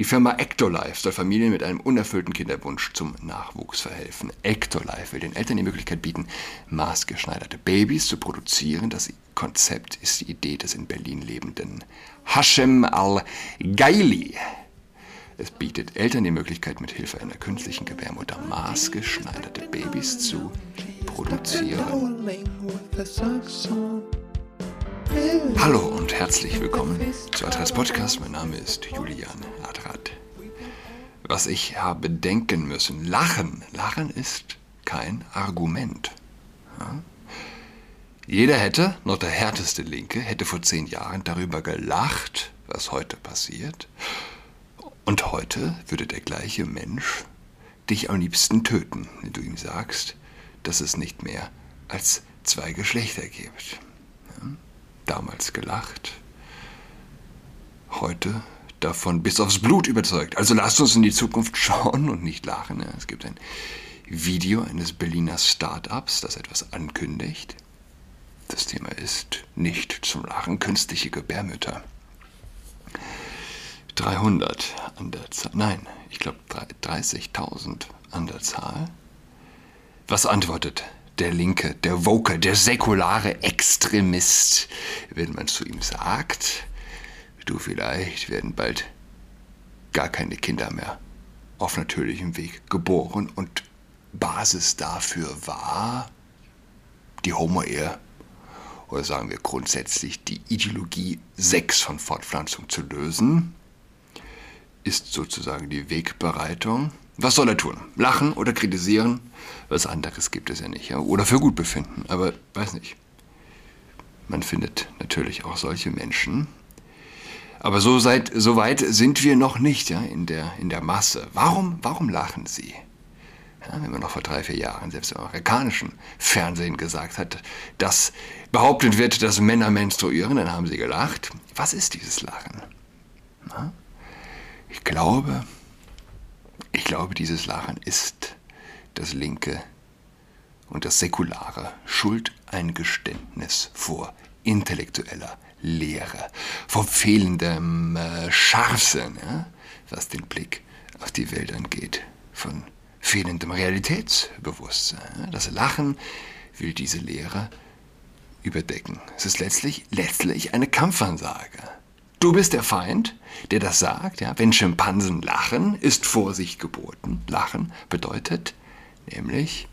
Die Firma Ectolife soll Familien mit einem unerfüllten Kinderwunsch zum Nachwuchs verhelfen. Ectolife will den Eltern die Möglichkeit bieten, maßgeschneiderte Babys zu produzieren. Das Konzept ist die Idee des in Berlin lebenden Hashem Al-Gaili. Es bietet Eltern die Möglichkeit, mit Hilfe einer künstlichen Gebärmutter maßgeschneiderte Babys zu produzieren. Hallo und herzlich willkommen zu Adras Podcast. Mein Name ist Julian Adrat. Was ich habe denken müssen, lachen. Lachen ist kein Argument. Ja? Jeder hätte, noch der härteste Linke, hätte vor zehn Jahren darüber gelacht, was heute passiert. Und heute würde der gleiche Mensch dich am liebsten töten, wenn du ihm sagst, dass es nicht mehr als zwei Geschlechter gibt. Ja? Damals gelacht, heute davon bis aufs Blut überzeugt. Also lasst uns in die Zukunft schauen und nicht lachen. Ja? Es gibt ein Video eines Berliner Start-ups, das etwas ankündigt. Das Thema ist nicht zum Lachen, künstliche Gebärmütter. 300 an der Zahl, nein, ich glaube 30.000 an der Zahl. Was antwortet der Linke, der Woke, der säkulare Extremist, wenn man zu ihm sagt, du vielleicht werden bald gar keine Kinder mehr auf natürlichem Weg geboren und Basis dafür war die Homo-Ehe oder sagen wir grundsätzlich die Ideologie Sex von Fortpflanzung zu lösen ist sozusagen die Wegbereitung. Was soll er tun? Lachen oder kritisieren? Was anderes gibt es ja nicht. Oder für gut befinden, aber weiß nicht. Man findet natürlich auch solche Menschen. Aber so, seit, so weit sind wir noch nicht ja, in, der, in der Masse. Warum, warum lachen sie? Ja, wenn man noch vor drei, vier Jahren selbst im amerikanischen Fernsehen gesagt hat, dass behauptet wird, dass Männer menstruieren, dann haben sie gelacht. Was ist dieses Lachen? Na? Ich glaube, ich glaube, dieses Lachen ist das linke und das säkulare Schuldeingeständnis vor intellektueller Lehre, vor fehlendem äh, Scharfsinn, ja, was den Blick auf die Welt angeht, von fehlendem Realitätsbewusstsein. Das Lachen will diese Lehre überdecken. Es ist letztlich, letztlich eine Kampfansage. Du bist der Feind, der das sagt. Ja? Wenn Schimpansen lachen, ist Vorsicht geboten. Lachen bedeutet nämlich,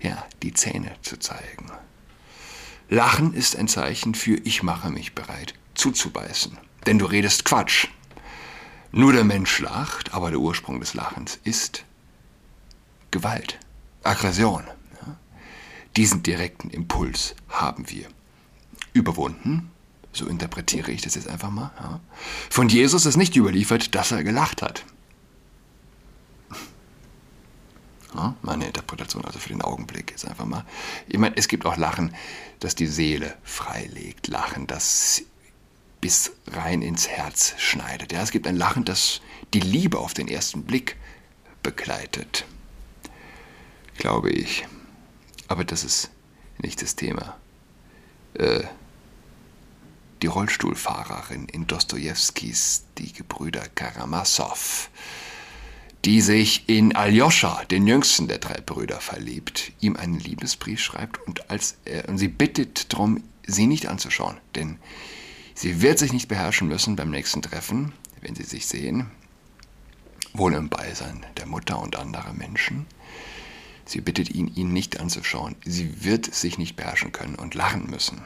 ja, die Zähne zu zeigen. Lachen ist ein Zeichen für ich mache mich bereit zuzubeißen. Denn du redest Quatsch. Nur der Mensch lacht, aber der Ursprung des Lachens ist Gewalt, Aggression. Ja? Diesen direkten Impuls haben wir überwunden so interpretiere ich das jetzt einfach mal. Ja. Von Jesus ist nicht überliefert, dass er gelacht hat. Ja, meine Interpretation also für den Augenblick ist einfach mal. Ich meine, es gibt auch Lachen, das die Seele freilegt. Lachen, das bis rein ins Herz schneidet. Ja, es gibt ein Lachen, das die Liebe auf den ersten Blick begleitet. Glaube ich. Aber das ist nicht das Thema. Äh, die Rollstuhlfahrerin in Dostojewskis Die Gebrüder Karamassow, die sich in Aljoscha, den jüngsten der drei Brüder, verliebt, ihm einen Liebesbrief schreibt und, als er, und sie bittet darum, sie nicht anzuschauen, denn sie wird sich nicht beherrschen müssen beim nächsten Treffen, wenn sie sich sehen, wohl im Beisein der Mutter und anderer Menschen. Sie bittet ihn, ihn nicht anzuschauen. Sie wird sich nicht beherrschen können und lachen müssen.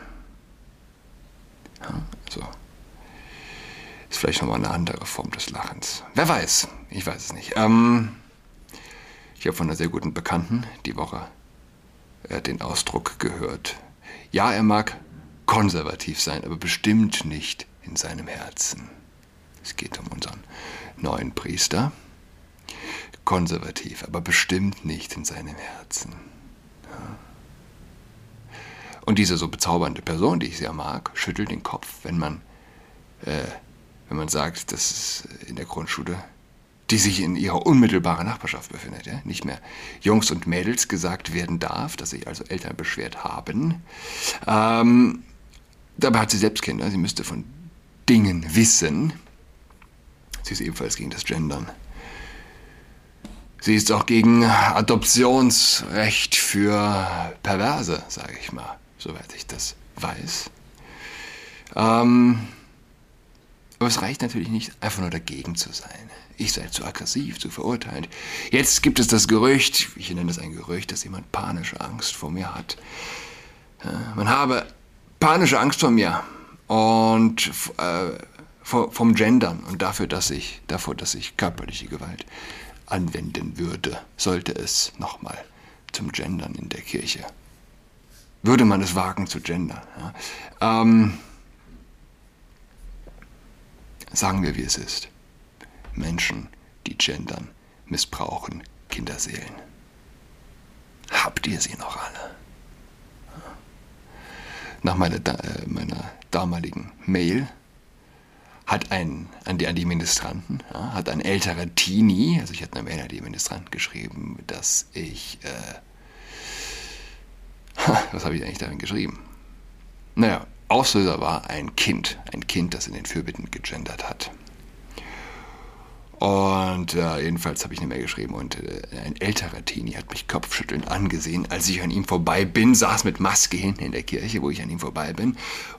Ja, also ist vielleicht nochmal eine andere Form des Lachens. Wer weiß, ich weiß es nicht. Ähm, ich habe von einer sehr guten Bekannten die Woche äh, den Ausdruck gehört. Ja, er mag konservativ sein, aber bestimmt nicht in seinem Herzen. Es geht um unseren neuen Priester. Konservativ, aber bestimmt nicht in seinem Herzen. Und diese so bezaubernde Person, die ich sehr mag, schüttelt den Kopf, wenn man, äh, wenn man sagt, dass es in der Grundschule, die sich in ihrer unmittelbaren Nachbarschaft befindet, ja, nicht mehr Jungs und Mädels gesagt werden darf, dass sich also Eltern beschwert haben. Ähm, dabei hat sie selbst Kinder, sie müsste von Dingen wissen. Sie ist ebenfalls gegen das Gendern. Sie ist auch gegen Adoptionsrecht für Perverse, sage ich mal, soweit ich das weiß. Ähm, aber es reicht natürlich nicht, einfach nur dagegen zu sein. Ich sei zu aggressiv, zu verurteilend. Jetzt gibt es das Gerücht, ich nenne das ein Gerücht, dass jemand panische Angst vor mir hat. Man habe panische Angst vor mir und äh, vom Gendern und dafür, dass ich, davor, dass ich körperliche Gewalt anwenden würde, sollte es nochmal zum Gendern in der Kirche. Würde man es wagen zu gendern. Ja. Ähm, sagen wir, wie es ist. Menschen, die gendern, missbrauchen Kinderseelen. Habt ihr sie noch alle? Nach meiner, äh, meiner damaligen Mail hat ein, an die, an die Ministranten, ja, hat ein älterer Teenie, also ich hatte eine Mail an die Ministranten geschrieben, dass ich, äh, was habe ich eigentlich darin geschrieben? Naja, Auslöser war ein Kind, ein Kind, das in den Fürbitten gegendert hat. Und äh, jedenfalls habe ich eine Mail geschrieben und äh, ein älterer Teenie hat mich kopfschüttelnd angesehen, als ich an ihm vorbei bin, saß mit Maske hinten in der Kirche, wo ich an ihm vorbei bin,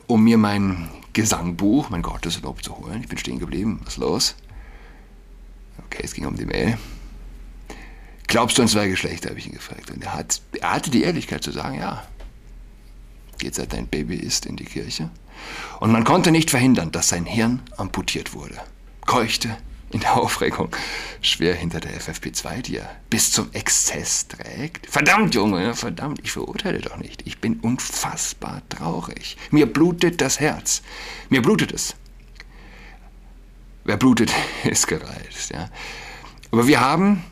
um mir mein Gesangbuch, mein Gotteslob zu holen. Ich bin stehen geblieben. Was ist los? Okay, es ging um die Mail. Glaubst du an zwei Geschlechter, habe ich ihn gefragt. Und er, hat, er hatte die Ehrlichkeit zu sagen, ja. Geht seit dein Baby ist in die Kirche. Und man konnte nicht verhindern, dass sein Hirn amputiert wurde. Keuchte, in der Aufregung schwer hinter der FFP2, die er bis zum Exzess trägt. Verdammt, Junge, verdammt, ich verurteile doch nicht. Ich bin unfassbar traurig. Mir blutet das Herz. Mir blutet es. Wer blutet, ist gereizt. Ja. Aber wir haben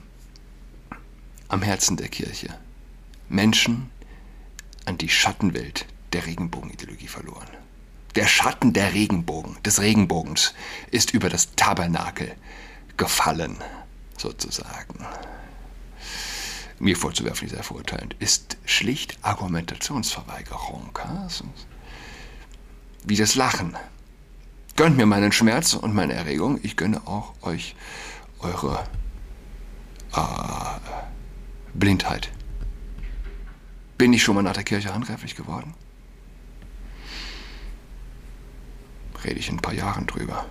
am Herzen der Kirche Menschen an die Schattenwelt der Regenbogenideologie verloren. Der Schatten der Regenbogen, des Regenbogens, ist über das Tabernakel gefallen, sozusagen. Mir vorzuwerfen, sehr verurteilend, ist schlicht Argumentationsverweigerung. Wie das Lachen. Gönnt mir meinen Schmerz und meine Erregung, ich gönne auch euch eure äh, Blindheit. Bin ich schon mal nach der Kirche handgreiflich geworden? rede ich in ein paar Jahren drüber.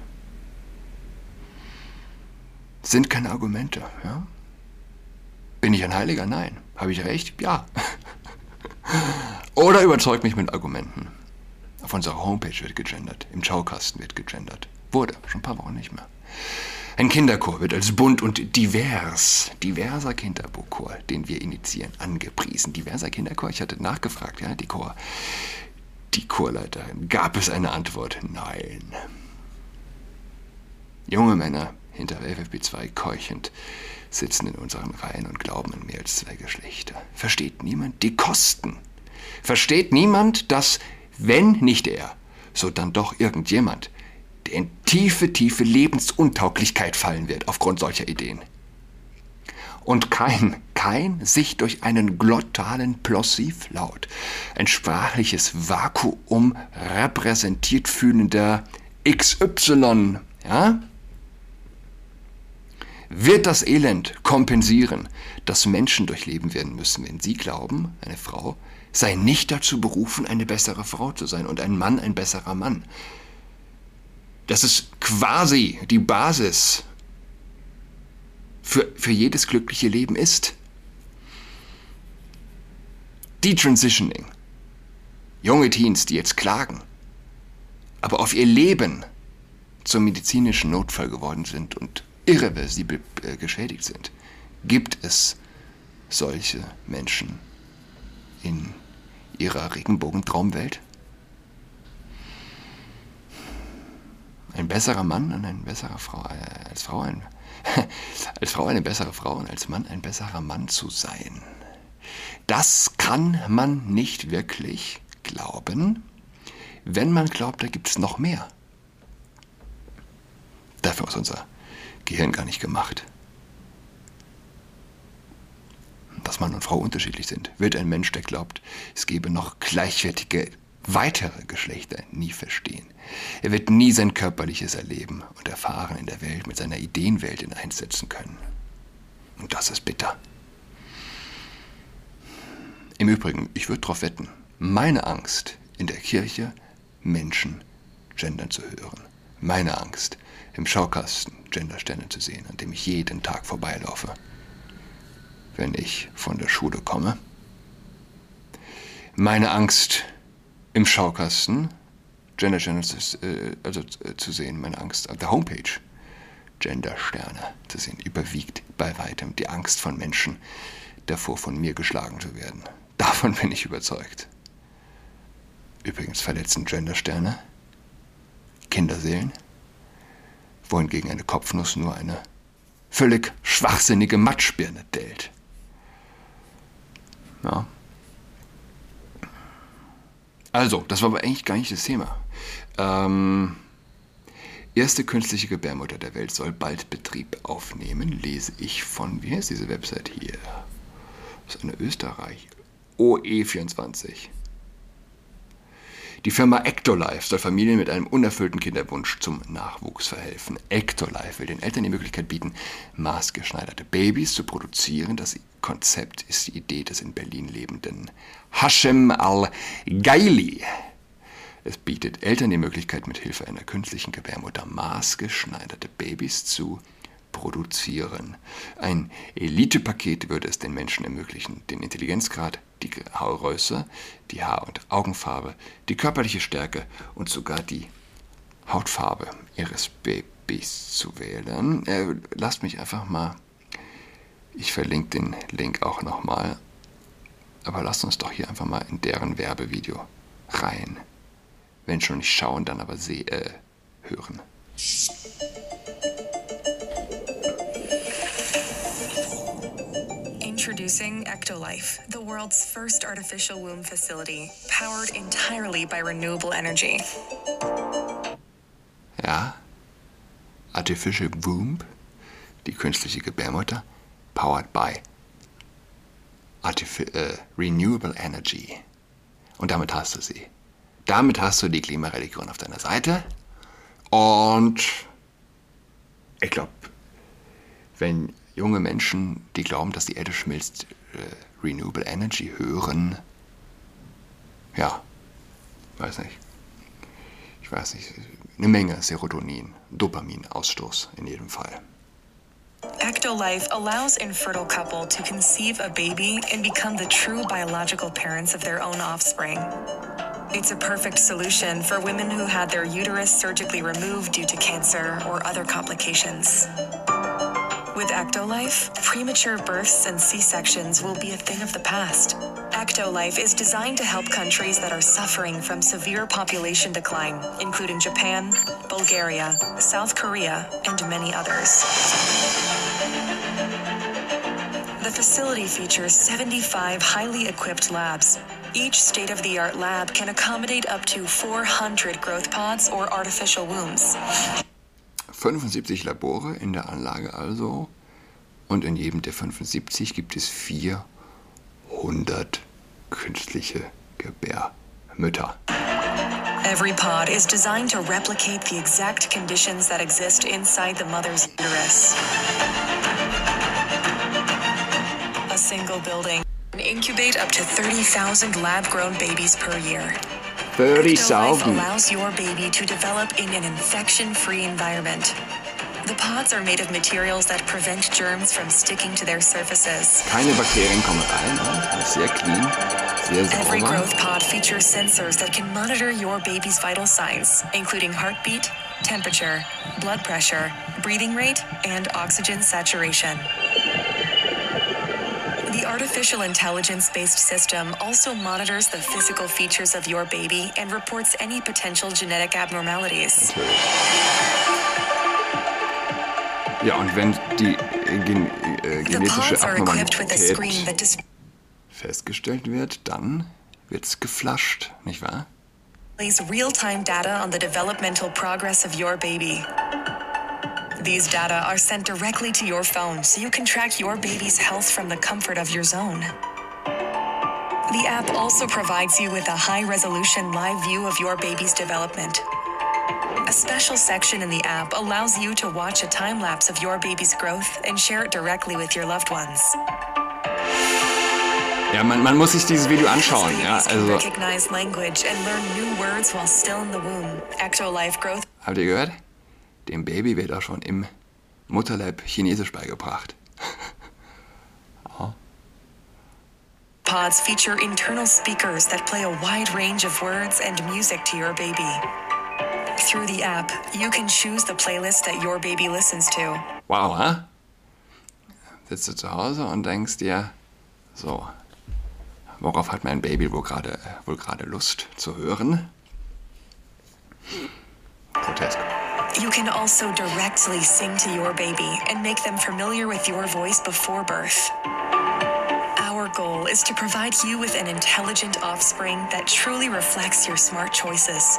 Sind keine Argumente. Ja? Bin ich ein Heiliger? Nein. Habe ich recht? Ja. Oder überzeugt mich mit Argumenten. Auf unserer Homepage wird gegendert, im Schaukasten wird gegendert. Wurde, schon ein paar Wochen nicht mehr. Ein Kinderchor wird als bunt und divers, diverser Kinderchor, den wir initiieren, angepriesen. Diverser Kinderchor, ich hatte nachgefragt, ja, die Chor, die Chorleiterin. Gab es eine Antwort? Nein. Junge Männer hinter FFP2 keuchend sitzen in unseren Reihen und glauben an mehr als zwei Geschlechter. Versteht niemand die Kosten? Versteht niemand, dass, wenn nicht er, so dann doch irgendjemand, der in tiefe, tiefe Lebensuntauglichkeit fallen wird aufgrund solcher Ideen? und kein, kein sich durch einen glottalen Plossivlaut, ein sprachliches Vakuum repräsentiert fühlender XY, ja, wird das Elend kompensieren, das Menschen durchleben werden müssen, wenn sie glauben, eine Frau sei nicht dazu berufen, eine bessere Frau zu sein und ein Mann ein besserer Mann. Das ist quasi die Basis für, für jedes glückliche Leben ist. Detransitioning. Junge Teens, die jetzt klagen, aber auf ihr Leben zum medizinischen Notfall geworden sind und irreversibel äh, geschädigt sind, gibt es solche Menschen in ihrer Regenbogentraumwelt? Ein besserer Mann und eine bessere Frau äh, als Frau, ein als Frau eine bessere Frau und als Mann ein besserer Mann zu sein. Das kann man nicht wirklich glauben, wenn man glaubt, da gibt es noch mehr. Dafür ist unser Gehirn gar nicht gemacht. Dass Mann und Frau unterschiedlich sind, wird ein Mensch, der glaubt, es gebe noch gleichwertige weitere Geschlechter nie verstehen. Er wird nie sein körperliches Erleben und Erfahren in der Welt mit seiner Ideenwelt in einsetzen können. Und das ist bitter. Im Übrigen, ich würde darauf wetten, meine Angst in der Kirche, Menschen gendern zu hören. Meine Angst, im Schaukasten Gendersterne zu sehen, an dem ich jeden Tag vorbeilaufe, wenn ich von der Schule komme. Meine Angst, im Schaukasten Gendersterne zu, äh, also, äh, zu sehen, meine Angst auf der Homepage Gendersterne zu sehen, überwiegt bei weitem die Angst von Menschen davor, von mir geschlagen zu werden. Davon bin ich überzeugt. Übrigens verletzen Gendersterne Kinderseelen, wohingegen eine Kopfnuss nur eine völlig schwachsinnige Matschbirne dellt. Ja. Also, das war aber eigentlich gar nicht das Thema. Ähm, erste künstliche Gebärmutter der Welt soll bald Betrieb aufnehmen, lese ich von, wie heißt diese Website hier? Das ist eine Österreich. OE24. Die Firma Ectolife soll Familien mit einem unerfüllten Kinderwunsch zum Nachwuchs verhelfen. Ectolife will den Eltern die Möglichkeit bieten, maßgeschneiderte Babys zu produzieren. Das Konzept ist die Idee des in Berlin lebenden Hashem al-Gaili. Es bietet Eltern die Möglichkeit, mit Hilfe einer künstlichen Gebärmutter maßgeschneiderte Babys zu produzieren produzieren. Ein Elitepaket würde es den Menschen ermöglichen, den Intelligenzgrad, die Haargröße, die Haar- und Augenfarbe, die körperliche Stärke und sogar die Hautfarbe ihres Babys zu wählen. Äh, lasst mich einfach mal, ich verlinke den Link auch nochmal, aber lasst uns doch hier einfach mal in deren Werbevideo rein. Wenn schon nicht schauen, dann aber seh, äh, hören. Introducing Ectolife, the world's first artificial womb facility, powered entirely by renewable energy. Ja, Artificial Womb, die künstliche Gebärmutter, powered by Artifi äh, Renewable Energy. Und damit hast du sie. Damit hast du die Klimareligion auf deiner Seite. Und ich glaube, wenn junge Menschen, die glauben, dass die Erde schmilzt, äh, Renewable Energy hören. Ja, weiß nicht. Ich weiß nicht. Eine Menge Serotonin, Dopaminausstoß in jedem Fall. Ectolife allows infertile couple to conceive a baby and become the true biological parents of their own offspring. It's a perfect solution for women who had their uterus surgically removed due to cancer or other complications. With Ectolife, premature births and C-sections will be a thing of the past. Ectolife is designed to help countries that are suffering from severe population decline, including Japan, Bulgaria, South Korea, and many others. The facility features 75 highly equipped labs. Each state of the art lab can accommodate up to 400 growth pods or artificial wombs. 75 Labore in der Anlage also und in jedem der 75 gibt es 400 künstliche Gebärmütter. Every pod is designed to replicate the exact conditions that exist inside the mother's uterus. A single building can incubate up to 30,000 lab-grown babies per year. 30,000. allows your baby to develop in an infection-free environment. The pods are made of materials that prevent germs from sticking to their surfaces. Keine Bakterien kommen rein. Sehr clean, sehr Every growth pod features sensors that can monitor your baby's vital signs, including heartbeat, temperature, blood pressure, breathing rate, and oxygen saturation. Artificial intelligence based system also monitors the physical features of your baby and reports any potential genetic abnormalities. Ja, und wenn die äh, gen äh, The genetische pods are equipped with a screen that Abnormalität festgestellt wird, dann wird's geflasht, nicht wahr? real time data on the developmental progress of your baby. These data are sent directly to your phone so you can track your baby's health from the comfort of your zone. The app also provides you with a high resolution live view of your baby's development. A special section in the app allows you to watch a time lapse of your baby's growth and share it directly with your loved ones. Ja, man, man muss sich dieses Video anschauen. Ja, also, recognize language and learn new words while still in the womb. Ectolife Growth habt ihr gehört? Dem Baby wird auch schon im Mutterleib Chinesisch beigebracht. Pods feature internal speakers that play a wide range of words and music to your baby. Through the app, you can choose the playlist that your baby listens to. Wow, hä? Sitzt du zu Hause und denkst dir, so, worauf hat mein Baby wohl gerade wohl gerade Lust zu hören? Grotesk. You can also directly sing to your baby and make them familiar with your voice before birth. Our goal is to provide you with an intelligent offspring that truly reflects your smart choices.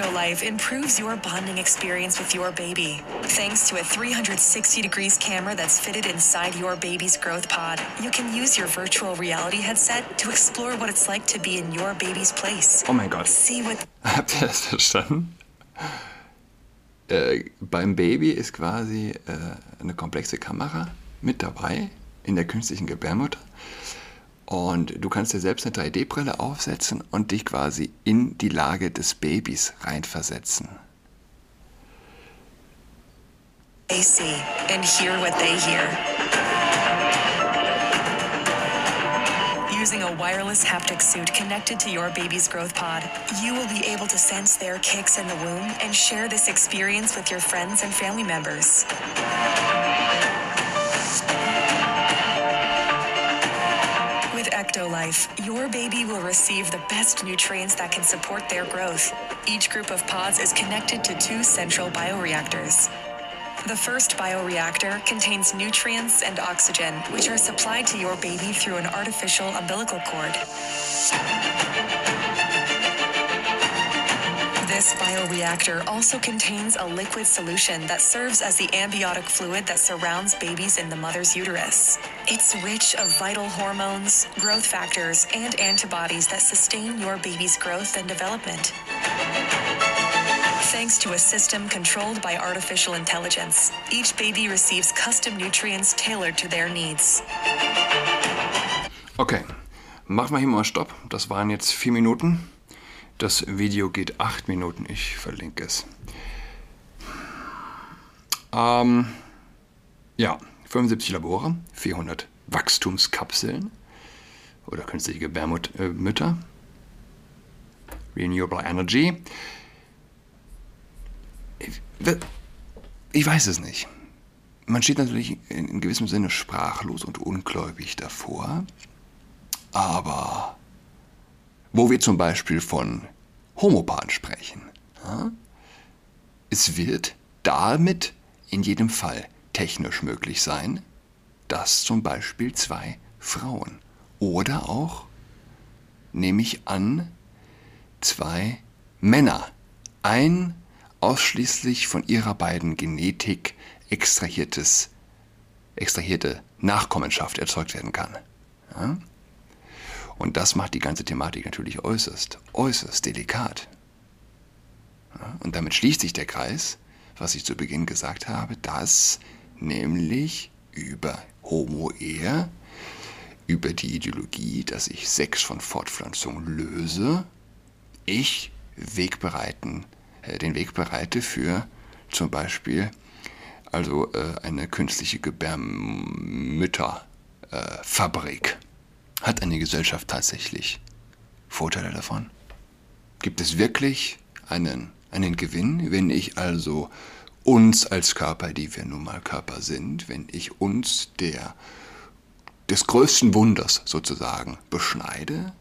Ectolife improves your bonding experience with your baby. Thanks to a 360 degrees camera that's fitted inside your baby's growth pod, you can use your virtual reality headset to explore what it's like to be in your baby's place. Oh mein Gott. See what Habt ihr das verstanden? Äh, beim Baby ist quasi äh, eine komplexe Kamera mit dabei in der künstlichen Gebärmutter. Und du kannst dir selbst eine 3D-Brille aufsetzen und dich quasi in die Lage des Babys reinversetzen. they see and hear what they hear. Using a wireless haptic suit connected to your baby's growth pod, you will be able to sense their kicks in the womb and share this experience with your friends and family members. With your baby will receive the best nutrients that can support their growth. Each group of pods is connected to two central bioreactors. The first bioreactor contains nutrients and oxygen, which are supplied to your baby through an artificial umbilical cord. This bioreactor also contains a liquid solution that serves as the amniotic fluid that surrounds babies in the mother's uterus. It's rich of vital hormones, growth factors, and antibodies that sustain your baby's growth and development. Thanks to a system controlled by artificial intelligence, each baby receives custom nutrients tailored to their needs. Okay, machen wir hier mal Stopp. Das waren jetzt vier Minuten. Das Video geht acht Minuten. Ich verlinke es. Ähm, ja, 75 Labore, 400 Wachstumskapseln oder künstliche Gebärmütter, Renewable Energy. Ich, ich weiß es nicht. Man steht natürlich in, in gewissem Sinne sprachlos und ungläubig davor. Aber wo wir zum Beispiel von Homopaaren sprechen, es wird damit in jedem Fall technisch möglich sein, dass zum Beispiel zwei Frauen oder auch, nehme ich an, zwei Männer ein ausschließlich von ihrer beiden Genetik extrahiertes, extrahierte Nachkommenschaft erzeugt werden kann. Ja? Und das macht die ganze Thematik natürlich äußerst, äußerst delikat. Und damit schließt sich der Kreis, was ich zu Beginn gesagt habe, dass nämlich über Homo-Ehe, über die Ideologie, dass ich Sex von Fortpflanzung löse, ich Weg bereiten, äh, den Weg bereite für zum Beispiel also äh, eine künstliche Gebärmütterfabrik. Hat eine Gesellschaft tatsächlich Vorteile davon? Gibt es wirklich einen, einen Gewinn, wenn ich also uns als Körper, die wir nun mal Körper sind, wenn ich uns der, des größten Wunders sozusagen beschneide,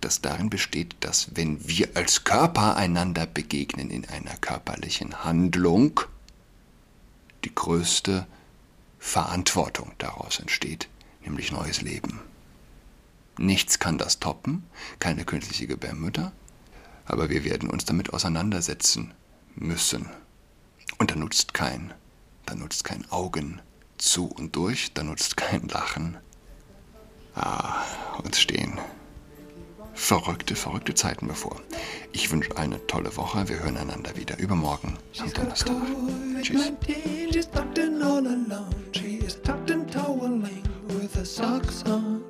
das darin besteht, dass wenn wir als Körper einander begegnen in einer körperlichen Handlung, die größte Verantwortung daraus entsteht, nämlich neues Leben. Nichts kann das toppen, keine künstliche Gebärmutter, aber wir werden uns damit auseinandersetzen müssen. Und da nutzt kein, da nutzt kein zu und durch, da nutzt kein Lachen. Ah, uns stehen verrückte, verrückte Zeiten bevor. Ich wünsche eine tolle Woche. Wir hören einander wieder übermorgen am Donnerstag. Tschüss. She's tucked in all alone. She is tucked in toweling with her socks on.